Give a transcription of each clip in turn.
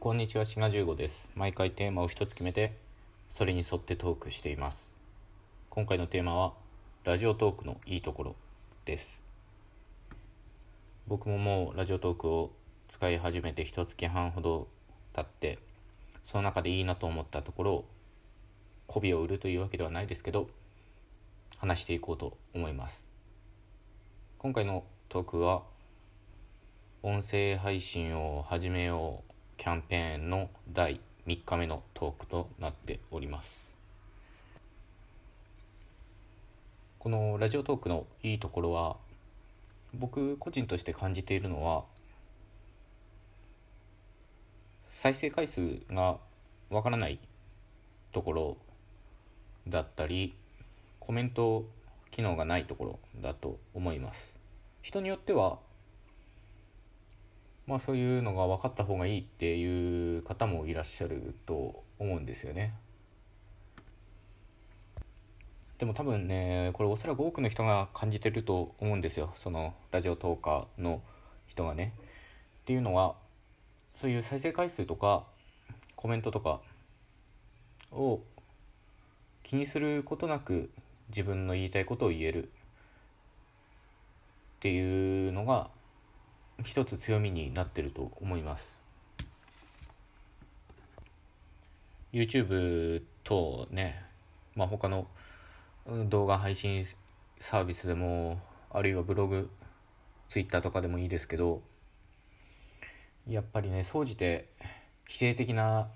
こんにちは、シガ15です。毎回テーマを一つ決めて、それに沿ってトークしています。今回のテーマは、ラジオトークのいいところです。僕ももうラジオトークを使い始めて一月半ほど経って、その中でいいなと思ったところを、媚びを売るというわけではないですけど、話していこうと思います。今回のトークは、音声配信を始めようキャンペーンの第3日目のトークとなっております。このラジオトークのいいところは僕個人として感じているのは再生回数がわからないところだったりコメント機能がないところだと思います。人によってはまあそういうのが分かった方がいいっていう方もいらっしゃると思うんですよね。でも多分ねこれおそらく多くの人が感じてると思うんですよそのラジオトーカーの人がね。っていうのはそういう再生回数とかコメントとかを気にすることなく自分の言いたいことを言えるっていうのが一つ強みになってると思います。YouTube とね、まあ、他の動画配信サービスでもあるいはブログ Twitter とかでもいいですけどやっぱりね総じて否定的な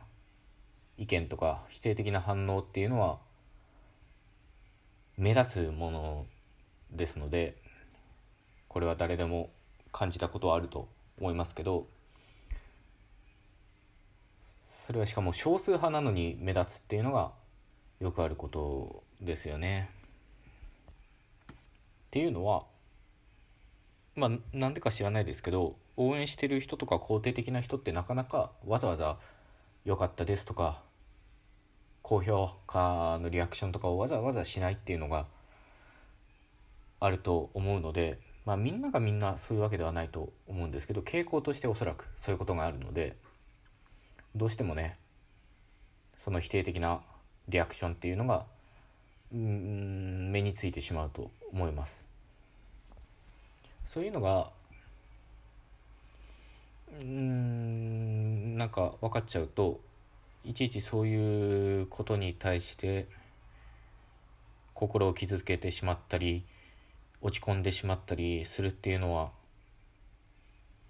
意見とか否定的な反応っていうのは目立つものですのでこれは誰でも感じたことはあると思いますけどそれはしかも少数派なのに目立つっていうのがよくあることですよね。っていうのはまあなんでか知らないですけど応援してる人とか肯定的な人ってなかなかわざわざ「良かったです」とか高評価のリアクションとかをわざわざしないっていうのがあると思うのでまあみんながみんなそういうわけではないと思うんですけど傾向としておそらくそういうことがあるのでどうしてもねその否定的なリアクションっていうのがうん目についてしまうと思います。そういうのがうんなんか分かっちゃうといちいちそういうことに対して心を傷つけてしまったり落ち込んでしまったりするっていうのは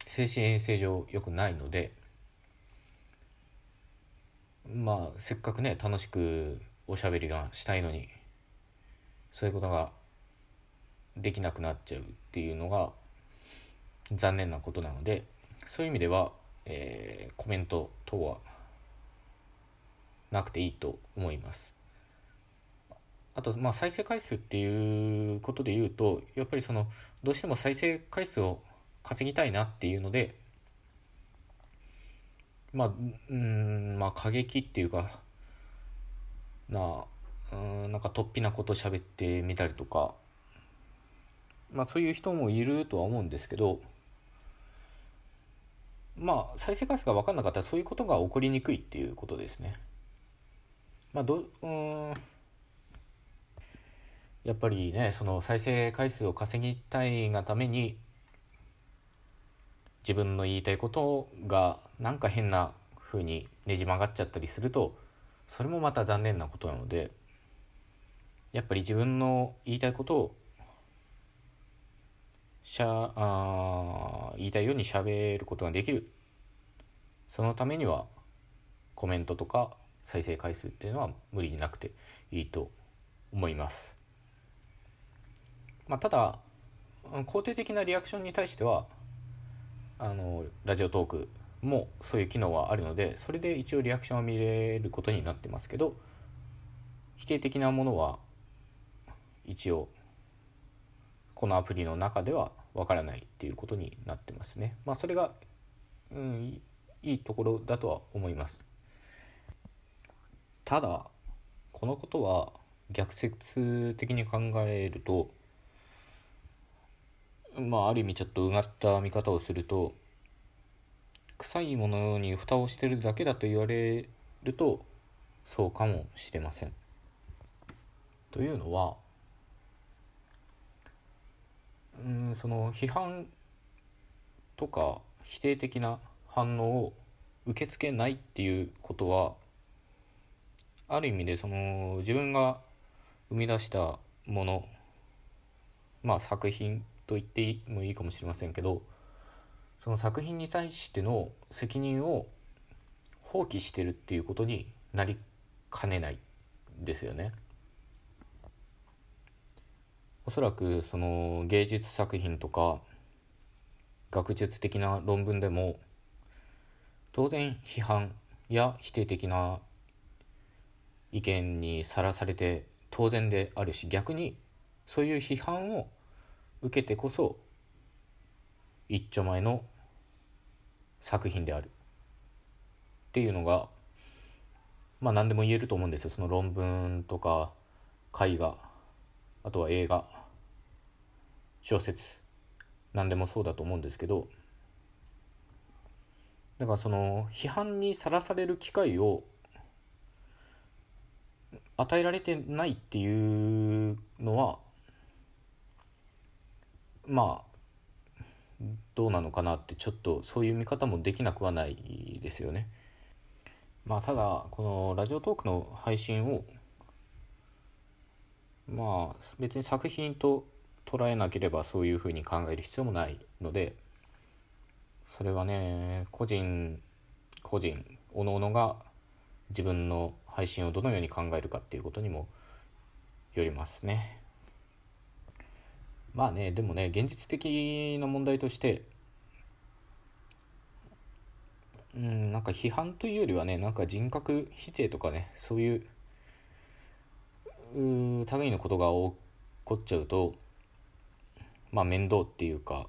精神衛生上良くないのでまあせっかくね楽しくおしゃべりがしたいのにそういうことができなくなっちゃうっていうのが残念なことなのでそういう意味では、えー、コメント等はなくていいと思います。あとまあ再生回数っていうことで言うとやっぱりそのどうしても再生回数を稼ぎたいなっていうのでまあうんまあ過激っていうかなうんなんか突飛なこと喋ってみたりとかまあそういう人もいるとは思うんですけどまあ再生回数が分かんなかったらそういうことが起こりにくいっていうことですね。まあどうんやっぱりねその再生回数を稼ぎたいがために自分の言いたいことがなんか変な風にねじ曲がっちゃったりするとそれもまた残念なことなのでやっぱり自分の言いたいことをしゃあ言いたいようにしゃべることができるそのためにはコメントとか再生回数っていうのは無理になくていいと思います。まあ、ただ肯定的なリアクションに対してはあのラジオトークもそういう機能はあるのでそれで一応リアクションを見れることになってますけど否定的なものは一応このアプリの中ではわからないっていうことになってますね。まあ、それが、うん、いいところだとは思います。ただこのことは逆説的に考えるとまあある意味ちょっとうがった見方をすると臭いものに蓋をしてるだけだと言われるとそうかもしれません。というのはうんその批判とか否定的な反応を受け付けないっていうことはある意味でその自分が生み出したものまあ作品と言ってもいいかもしれませんけどその作品に対しての責任を放棄してるっていうことになりかねないですよね。おそらくその芸術作品とか学術的な論文でも当然批判や否定的な意見にさらされて当然であるし逆にそういう批判を受けてこそ一丁前の作品である。っていうのがまあ何でも言えると思うんですよ。その論文とか絵画あとは映画小説何でもそうだと思うんですけどだからその批判にさらされる機会を与えられてないっていうのはまあどうなのかなってちょっとそういう見方もできなくはないですよね。まあただこのラジオトークの配信をまあ別に作品と捉えなければそういうふうに考える必要もないのでそれはね個人個人おのおのが自分の配信をどのように考えるかっていうことにもよりますね。まあねでもね現実的な問題としてうんなんか批判というよりはねなんか人格否定とかねそういうう類のことが起こっちゃうとまあ面倒っていうか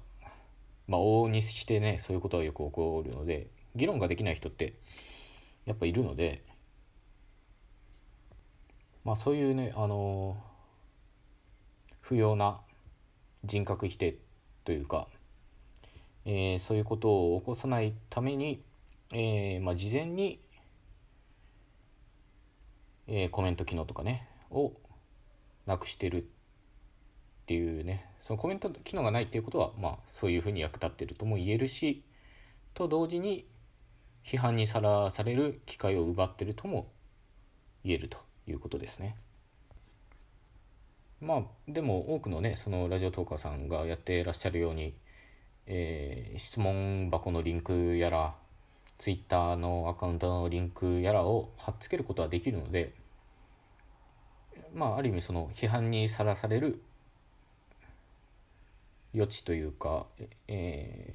まあ往々にしてねそういうことはよく起こるので議論ができない人ってやっぱいるのでまあそういうねあの不要な人格否定というか、えー、そういうことを起こさないために、えーまあ、事前に、えー、コメント機能とかねをなくしてるっていうねそのコメント機能がないっていうことはまあそういうふうに役立ってるとも言えるしと同時に批判にさらされる機会を奪ってるとも言えるということですね。まあでも多くのねそのラジオトーカーさんがやってらっしゃるように、えー、質問箱のリンクやらツイッターのアカウントのリンクやらを貼っつけることはできるのでまあある意味その批判にさらされる余地というか、え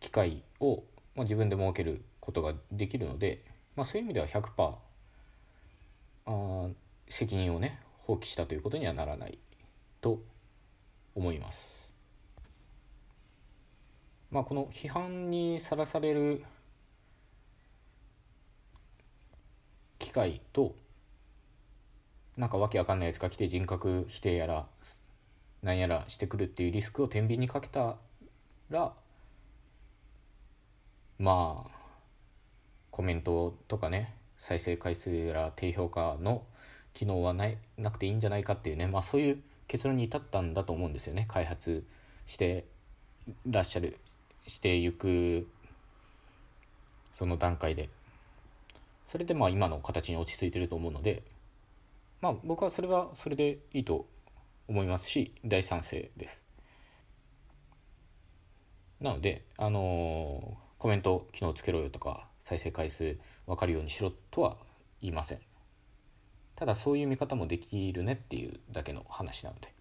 ー、機会を、まあ、自分で設けることができるので、まあ、そういう意味では100%あ責任をね放棄したということにはならないと思います。まあ、この批判にさらされる機会となんかわけわかんないやつが来て人格否定やらなんやらしてくるっていうリスクを天秤にかけたらまあコメントとかね再生回数やら低評価の機能はないなくていいんじゃないかっていうねまあそういう結論に至ったんだと思うんですよね。開発してらっしゃるしていくその段階で。それでまあ今の形に落ち着いてると思うのでまあ僕はそれはそれでいいと思いますし大賛成です。なのであのー、コメント機能つけろよとか再生回数分かるようにしろとは言いません。ただそういう見方もできるねっていうだけの話なので。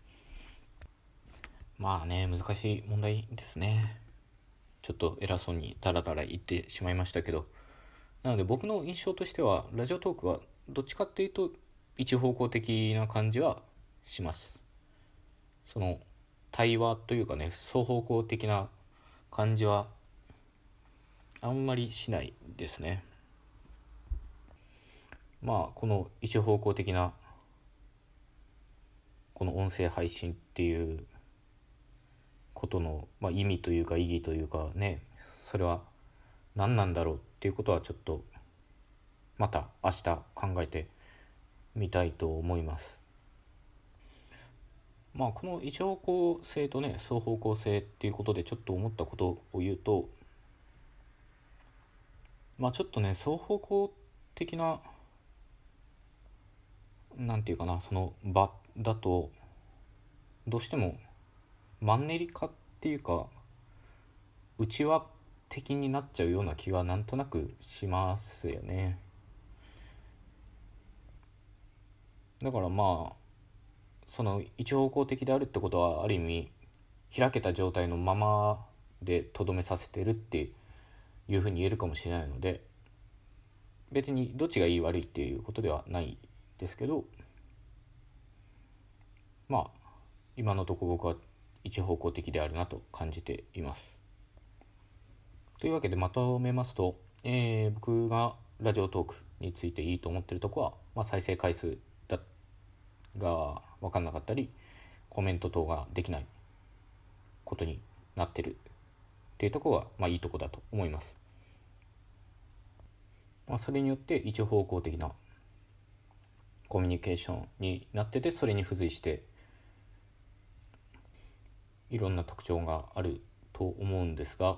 まあね難しい問題ですね。ちょっと偉そうにダラダラ言ってしまいましたけど。なので僕の印象としてはラジオトークはどっちかっていうと一方向的な感じはします。その対話というかね双方向的な感じはあんまりしないですね。まあこの一方向的なこの音声配信っていうことの、まあ、意味というか意義というかねそれは何なんだろうっていうことはちょっとまた明日考えてみたいと思います。まあこの一方向性とね双方向性っていうことでちょっと思ったことを言うとまあちょっとね双方向的ななんていうかなその場だとどうしてもマンネリ化っていうか内輪的になっちゃうような気がなんとなくしますよね。だからまあその一方向的であるってことはある意味開けた状態のままでとどめさせてるっていうふうに言えるかもしれないので別にどっちがいい悪いっていうことではないですけどまあ今のとこ僕は一方向的であるなと感じています。というわけでまとめますと、えー、僕がラジオトークについていいと思ってるとこは、まあ、再生回数だが分かんなかったりコメント等ができないことになってるっていうとこは、まあ、いいとこだと思います。まあ、それによって一方向的なコミュニケーションになっててそれに付随していろんな特徴があると思うんですが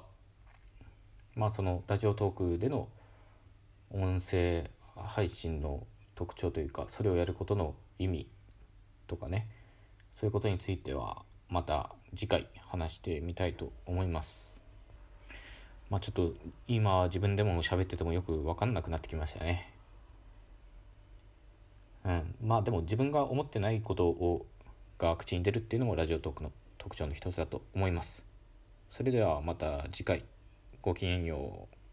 まあそのラジオトークでの音声配信の特徴というかそれをやることの意味とかねそういうことについてはまた次回話してみたいと思います。まあちょっと今自分でも喋っててもよく分かんなくなってきましたね。うん、まあでも自分が思ってないことをが口に出るっていうのもラジオトークの特徴の一つだと思います。それではまた次回ごきげんよう。